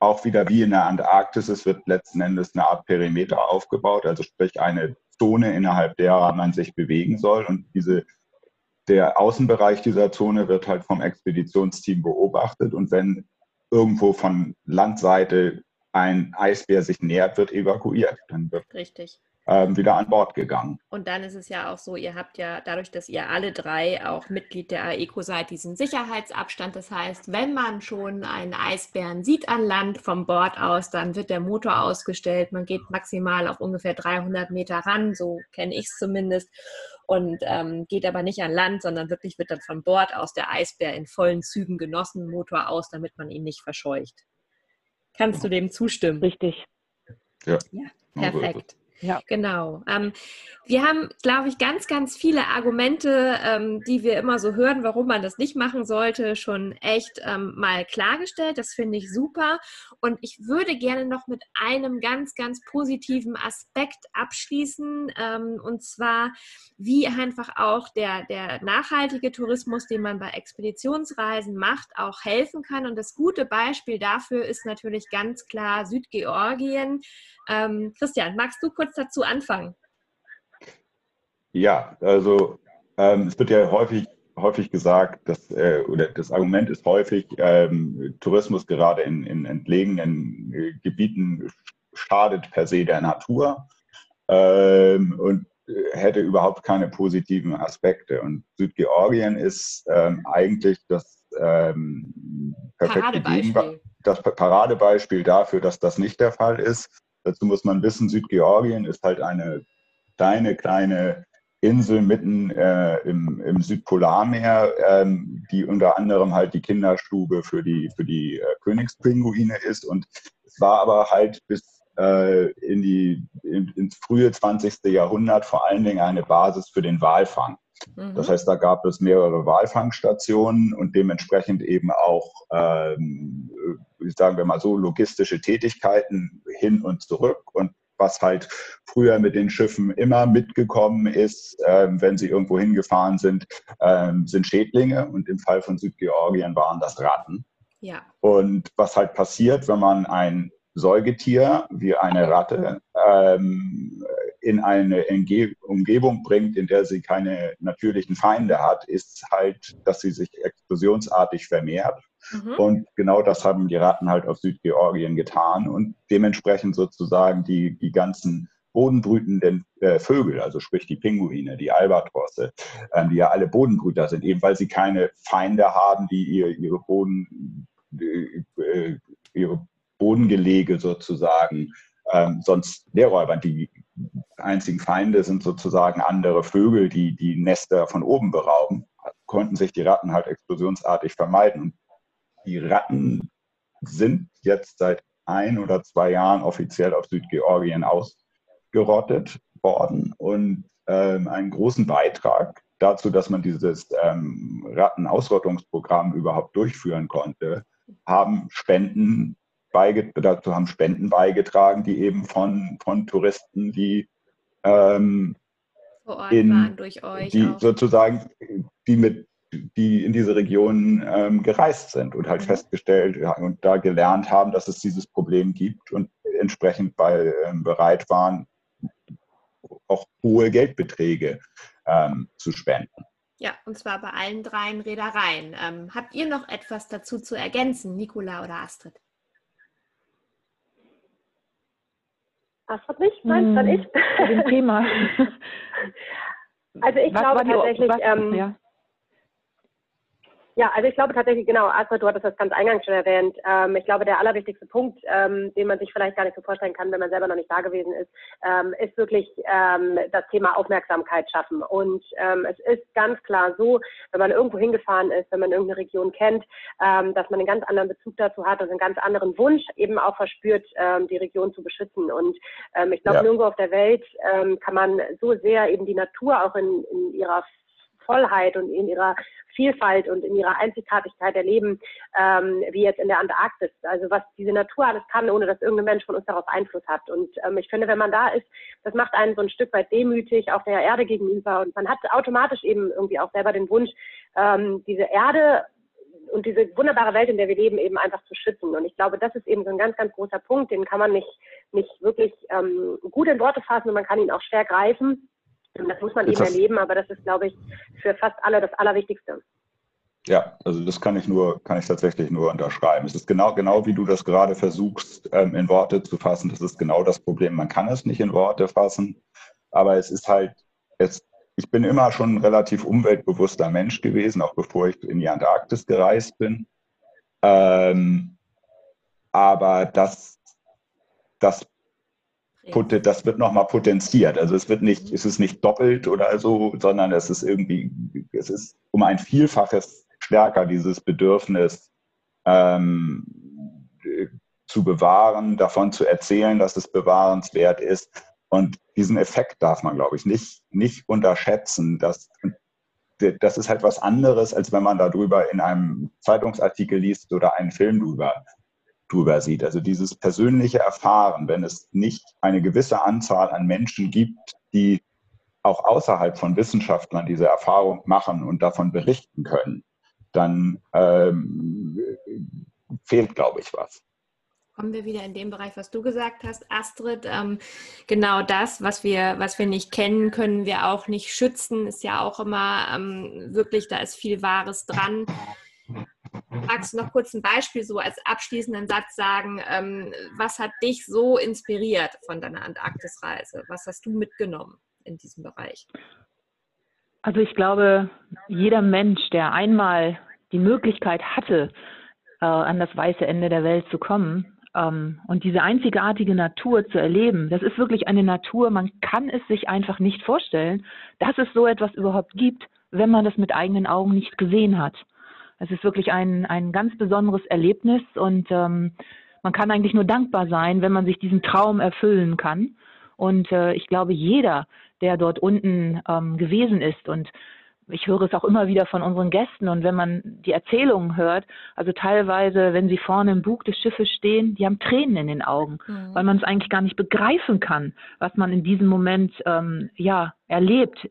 auch wieder wie in der Antarktis, es wird letzten Endes eine Art Perimeter aufgebaut, also sprich eine Zone, innerhalb derer man sich bewegen soll. Und diese, der Außenbereich dieser Zone wird halt vom Expeditionsteam beobachtet. Und wenn irgendwo von Landseite ein Eisbär sich nähert, wird evakuiert. Dann wird Richtig. Ähm, wieder an Bord gegangen. Und dann ist es ja auch so, ihr habt ja dadurch, dass ihr alle drei auch Mitglied der AECO seid, diesen Sicherheitsabstand. Das heißt, wenn man schon einen Eisbären sieht an Land vom Bord aus, dann wird der Motor ausgestellt. Man geht maximal auf ungefähr 300 Meter ran, so kenne ich es zumindest. Und ähm, geht aber nicht an Land, sondern wirklich wird dann von Bord aus der Eisbär in vollen Zügen genossen, Motor aus, damit man ihn nicht verscheucht. Kannst du dem zustimmen? Richtig. Ja. ja perfekt. Ja. Genau. Ähm, wir haben, glaube ich, ganz, ganz viele Argumente, ähm, die wir immer so hören, warum man das nicht machen sollte, schon echt ähm, mal klargestellt. Das finde ich super. Und ich würde gerne noch mit einem ganz, ganz positiven Aspekt abschließen. Ähm, und zwar, wie einfach auch der, der nachhaltige Tourismus, den man bei Expeditionsreisen macht, auch helfen kann. Und das gute Beispiel dafür ist natürlich ganz klar Südgeorgien. Ähm, Christian, magst du kurz dazu anfangen? Ja, also ähm, es wird ja häufig, häufig gesagt, dass, äh, oder das Argument ist häufig, ähm, Tourismus gerade in, in entlegenen äh, Gebieten schadet per se der Natur ähm, und äh, hätte überhaupt keine positiven Aspekte. Und Südgeorgien ist ähm, eigentlich das ähm, perfekte Paradebeispiel. das Paradebeispiel dafür, dass das nicht der Fall ist. Dazu muss man wissen, Südgeorgien ist halt eine kleine, kleine Insel mitten äh, im, im Südpolarmeer, ähm, die unter anderem halt die Kinderstube für die, für die äh, Königspinguine ist. Und es war aber halt bis äh, in die, in, ins frühe 20. Jahrhundert vor allen Dingen eine Basis für den Walfang. Mhm. Das heißt, da gab es mehrere Walfangstationen und dementsprechend eben auch, ähm, sagen wir mal so, logistische Tätigkeiten hin und zurück. Und was halt früher mit den Schiffen immer mitgekommen ist, ähm, wenn sie irgendwo hingefahren sind, ähm, sind Schädlinge. Und im Fall von Südgeorgien waren das Ratten. Ja. Und was halt passiert, wenn man ein Säugetier wie eine Ratte ähm, in eine Umgebung bringt, in der sie keine natürlichen Feinde hat, ist halt, dass sie sich explosionsartig vermehrt. Mhm. Und genau das haben die Ratten halt auf Südgeorgien getan und dementsprechend sozusagen die, die ganzen bodenbrütenden äh, Vögel, also sprich die Pinguine, die Albatrosse, ähm, die ja alle Bodenbrüter sind, eben weil sie keine Feinde haben, die ihr, ihre Boden, äh, ihre Bodengelege sozusagen ähm, sonst Leerräubern. Die einzigen Feinde sind sozusagen andere Vögel, die die Nester von oben berauben. Konnten sich die Ratten halt explosionsartig vermeiden. Die Ratten sind jetzt seit ein oder zwei Jahren offiziell auf Südgeorgien ausgerottet worden und ähm, einen großen Beitrag dazu, dass man dieses ähm, Rattenausrottungsprogramm überhaupt durchführen konnte, haben Spenden dazu haben Spenden beigetragen, die eben von, von Touristen, die ähm, vor Ort in, waren durch euch. Die auch. sozusagen, die mit die in diese Region ähm, gereist sind und halt mhm. festgestellt ja, und da gelernt haben, dass es dieses Problem gibt und entsprechend bei, ähm, bereit waren, auch hohe Geldbeträge ähm, zu spenden. Ja, und zwar bei allen dreien Reedereien. Ähm, habt ihr noch etwas dazu zu ergänzen, Nicola oder Astrid? Astrid nicht? Nein, hm, dann ich. Zu dem Thema. Also ich was glaube tatsächlich, was, ähm, ja. Ja, also ich glaube tatsächlich, genau, Astrid, du hattest das ganz eingangs schon erwähnt. Ähm, ich glaube, der allerwichtigste Punkt, ähm, den man sich vielleicht gar nicht so vorstellen kann, wenn man selber noch nicht da gewesen ist, ähm, ist wirklich ähm, das Thema Aufmerksamkeit schaffen. Und ähm, es ist ganz klar so, wenn man irgendwo hingefahren ist, wenn man irgendeine Region kennt, ähm, dass man einen ganz anderen Bezug dazu hat und einen ganz anderen Wunsch eben auch verspürt, die Region zu beschützen. Und ich glaube, ja. nirgendwo auf der Welt kann man so sehr eben die Natur auch in, in ihrer Vollheit und in ihrer Vielfalt und in ihrer Einzigartigkeit erleben, ähm, wie jetzt in der Antarktis. Also was diese Natur alles kann, ohne dass irgendein Mensch von uns darauf Einfluss hat. Und ähm, ich finde, wenn man da ist, das macht einen so ein Stück weit demütig auch der Erde gegenüber. Und man hat automatisch eben irgendwie auch selber den Wunsch, ähm, diese Erde und diese wunderbare Welt, in der wir leben, eben einfach zu schützen. Und ich glaube, das ist eben so ein ganz, ganz großer Punkt, den kann man nicht, nicht wirklich ähm, gut in Worte fassen und man kann ihn auch schwer greifen. Das muss man eben erleben, aber das ist, glaube ich, für fast alle das Allerwichtigste. Ja, also das kann ich nur, kann ich tatsächlich nur unterschreiben. Es ist genau, genau wie du das gerade versuchst, ähm, in Worte zu fassen. Das ist genau das Problem. Man kann es nicht in Worte fassen, aber es ist halt, es, ich bin immer schon ein relativ umweltbewusster Mensch gewesen, auch bevor ich in die Antarktis gereist bin. Ähm, aber das, das das wird nochmal potenziert. Also es wird nicht, es ist nicht doppelt oder so, sondern es ist irgendwie, es ist um ein Vielfaches stärker, dieses Bedürfnis ähm, zu bewahren, davon zu erzählen, dass es bewahrenswert ist. Und diesen Effekt darf man, glaube ich, nicht, nicht unterschätzen. Dass, das ist halt was anderes, als wenn man darüber in einem Zeitungsartikel liest oder einen Film drüber drüber sieht. Also dieses persönliche Erfahren, wenn es nicht eine gewisse Anzahl an Menschen gibt, die auch außerhalb von Wissenschaftlern diese Erfahrung machen und davon berichten können, dann ähm, fehlt, glaube ich, was kommen wir wieder in den Bereich, was du gesagt hast, Astrid. Ähm, genau das, was wir, was wir nicht kennen, können wir auch nicht schützen. Ist ja auch immer ähm, wirklich, da ist viel Wahres dran. Magst du noch kurz ein Beispiel so als abschließenden Satz sagen? Ähm, was hat dich so inspiriert von deiner Antarktisreise? Was hast du mitgenommen in diesem Bereich? Also ich glaube, jeder Mensch, der einmal die Möglichkeit hatte, äh, an das weiße Ende der Welt zu kommen ähm, und diese einzigartige Natur zu erleben, das ist wirklich eine Natur, man kann es sich einfach nicht vorstellen, dass es so etwas überhaupt gibt, wenn man das mit eigenen Augen nicht gesehen hat. Es ist wirklich ein, ein ganz besonderes Erlebnis und ähm, man kann eigentlich nur dankbar sein, wenn man sich diesen Traum erfüllen kann. Und äh, ich glaube, jeder, der dort unten ähm, gewesen ist und ich höre es auch immer wieder von unseren Gästen und wenn man die Erzählungen hört, also teilweise, wenn sie vorne im Bug des Schiffes stehen, die haben Tränen in den Augen, mhm. weil man es eigentlich gar nicht begreifen kann, was man in diesem Moment ähm, ja erlebt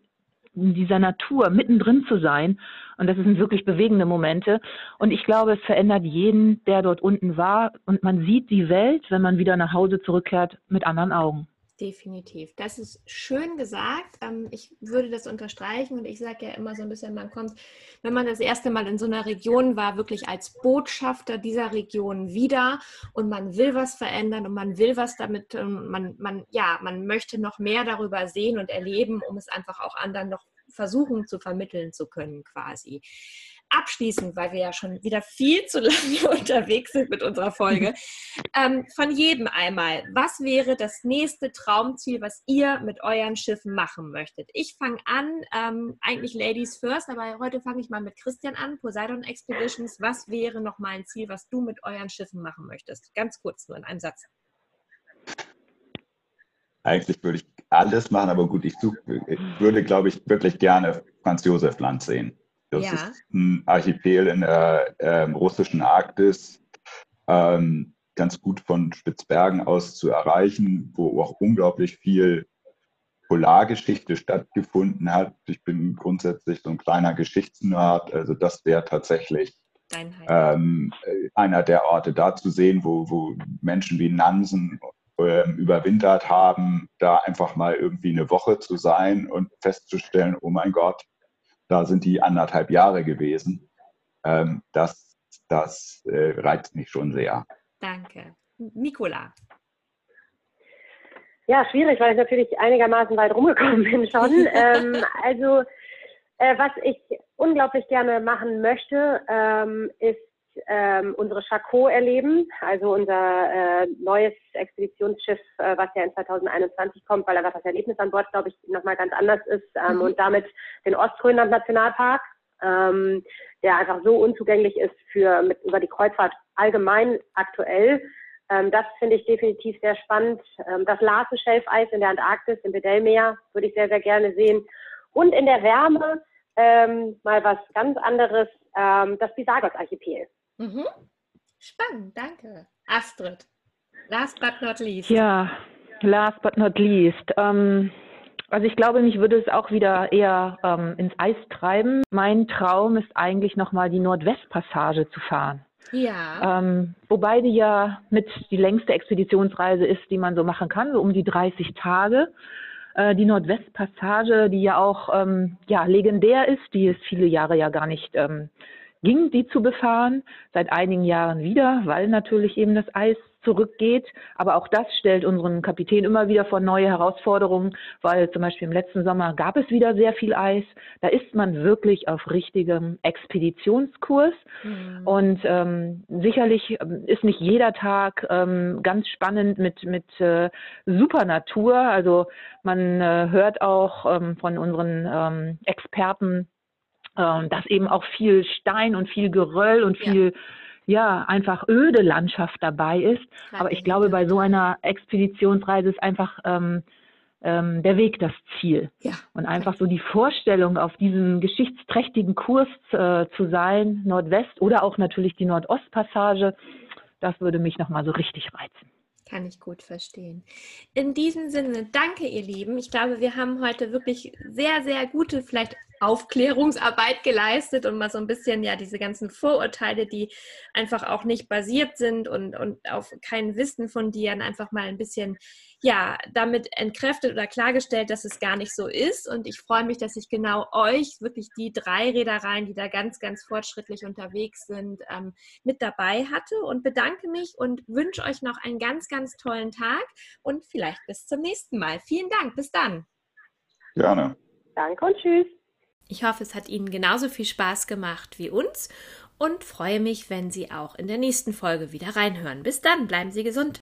in dieser Natur mittendrin zu sein. Und das sind wirklich bewegende Momente. Und ich glaube, es verändert jeden, der dort unten war. Und man sieht die Welt, wenn man wieder nach Hause zurückkehrt, mit anderen Augen. Definitiv. Das ist schön gesagt. Ähm, ich würde das unterstreichen und ich sage ja immer so ein bisschen, man kommt, wenn man das erste Mal in so einer Region war, wirklich als Botschafter dieser Region wieder und man will was verändern und man will was damit, ähm, man, man, ja, man möchte noch mehr darüber sehen und erleben, um es einfach auch anderen noch versuchen zu vermitteln zu können quasi. Abschließend, weil wir ja schon wieder viel zu lange unterwegs sind mit unserer Folge, ähm, von jedem einmal, was wäre das nächste Traumziel, was ihr mit euren Schiffen machen möchtet? Ich fange an, ähm, eigentlich Ladies first, aber heute fange ich mal mit Christian an, Poseidon Expeditions. Was wäre noch mal ein Ziel, was du mit euren Schiffen machen möchtest? Ganz kurz nur in einem Satz. Eigentlich würde ich alles machen, aber gut, ich, such, ich würde, glaube ich, wirklich gerne Franz Josef Land sehen. Das ja. ist ein Archipel in der äh, russischen Arktis, ähm, ganz gut von Spitzbergen aus zu erreichen, wo auch unglaublich viel Polargeschichte stattgefunden hat. Ich bin grundsätzlich so ein kleiner Geschichtsnerd, also das wäre tatsächlich ähm, einer der Orte da zu sehen, wo, wo Menschen wie Nansen äh, überwintert haben, da einfach mal irgendwie eine Woche zu sein und festzustellen, oh mein Gott, da sind die anderthalb Jahre gewesen. Ähm, das das äh, reizt mich schon sehr. Danke. Nicola. Ja, schwierig, weil ich natürlich einigermaßen weit rumgekommen bin schon. ähm, also, äh, was ich unglaublich gerne machen möchte, ähm, ist ähm, unsere Chaco erleben, also unser äh, neues Expeditionsschiff, äh, was ja in 2021 kommt, weil einfach das Erlebnis an Bord, glaube ich, nochmal ganz anders ist ähm, mhm. und damit den Ostgrönland Nationalpark, ähm, der einfach so unzugänglich ist für mit, über die Kreuzfahrt allgemein aktuell. Ähm, das finde ich definitiv sehr spannend. Ähm, das Larsen-Schelfeis in der Antarktis, im Bedelmeer, würde ich sehr, sehr gerne sehen. Und in der Wärme ähm, mal was ganz anderes, ähm, das Pisagos-Archipel. Mhm. Spannend, danke. Astrid, last but not least. Ja, last but not least. Ähm, also ich glaube, mich würde es auch wieder eher ähm, ins Eis treiben. Mein Traum ist eigentlich nochmal die Nordwestpassage zu fahren. Ja. Ähm, wobei die ja mit die längste Expeditionsreise ist, die man so machen kann, so um die 30 Tage. Äh, die Nordwestpassage, die ja auch ähm, ja, legendär ist, die es viele Jahre ja gar nicht ähm, ging, die zu befahren, seit einigen Jahren wieder, weil natürlich eben das Eis zurückgeht. Aber auch das stellt unseren Kapitän immer wieder vor neue Herausforderungen, weil zum Beispiel im letzten Sommer gab es wieder sehr viel Eis. Da ist man wirklich auf richtigem Expeditionskurs. Mhm. Und ähm, sicherlich ähm, ist nicht jeder Tag ähm, ganz spannend mit, mit äh, super Natur. Also man äh, hört auch ähm, von unseren ähm, Experten, ähm, dass eben auch viel Stein und viel Geröll und viel ja. ja einfach öde Landschaft dabei ist. Klar, Aber ich glaube, bei so einer Expeditionsreise ist einfach ähm, ähm, der Weg das Ziel. Ja, und einfach so die Vorstellung, auf diesem geschichtsträchtigen Kurs äh, zu sein, Nordwest oder auch natürlich die Nordostpassage, das würde mich nochmal so richtig reizen. Kann ich gut verstehen. In diesem Sinne, danke ihr Lieben. Ich glaube, wir haben heute wirklich sehr, sehr gute, vielleicht Aufklärungsarbeit geleistet und mal so ein bisschen ja diese ganzen Vorurteile, die einfach auch nicht basiert sind und, und auf kein Wissen fundieren, einfach mal ein bisschen ja damit entkräftet oder klargestellt, dass es gar nicht so ist. Und ich freue mich, dass ich genau euch, wirklich die drei Reedereien, die da ganz, ganz fortschrittlich unterwegs sind, ähm, mit dabei hatte und bedanke mich und wünsche euch noch einen ganz, ganz tollen Tag und vielleicht bis zum nächsten Mal. Vielen Dank. Bis dann. Gerne. Danke und tschüss. Ich hoffe, es hat Ihnen genauso viel Spaß gemacht wie uns und freue mich, wenn Sie auch in der nächsten Folge wieder reinhören. Bis dann, bleiben Sie gesund.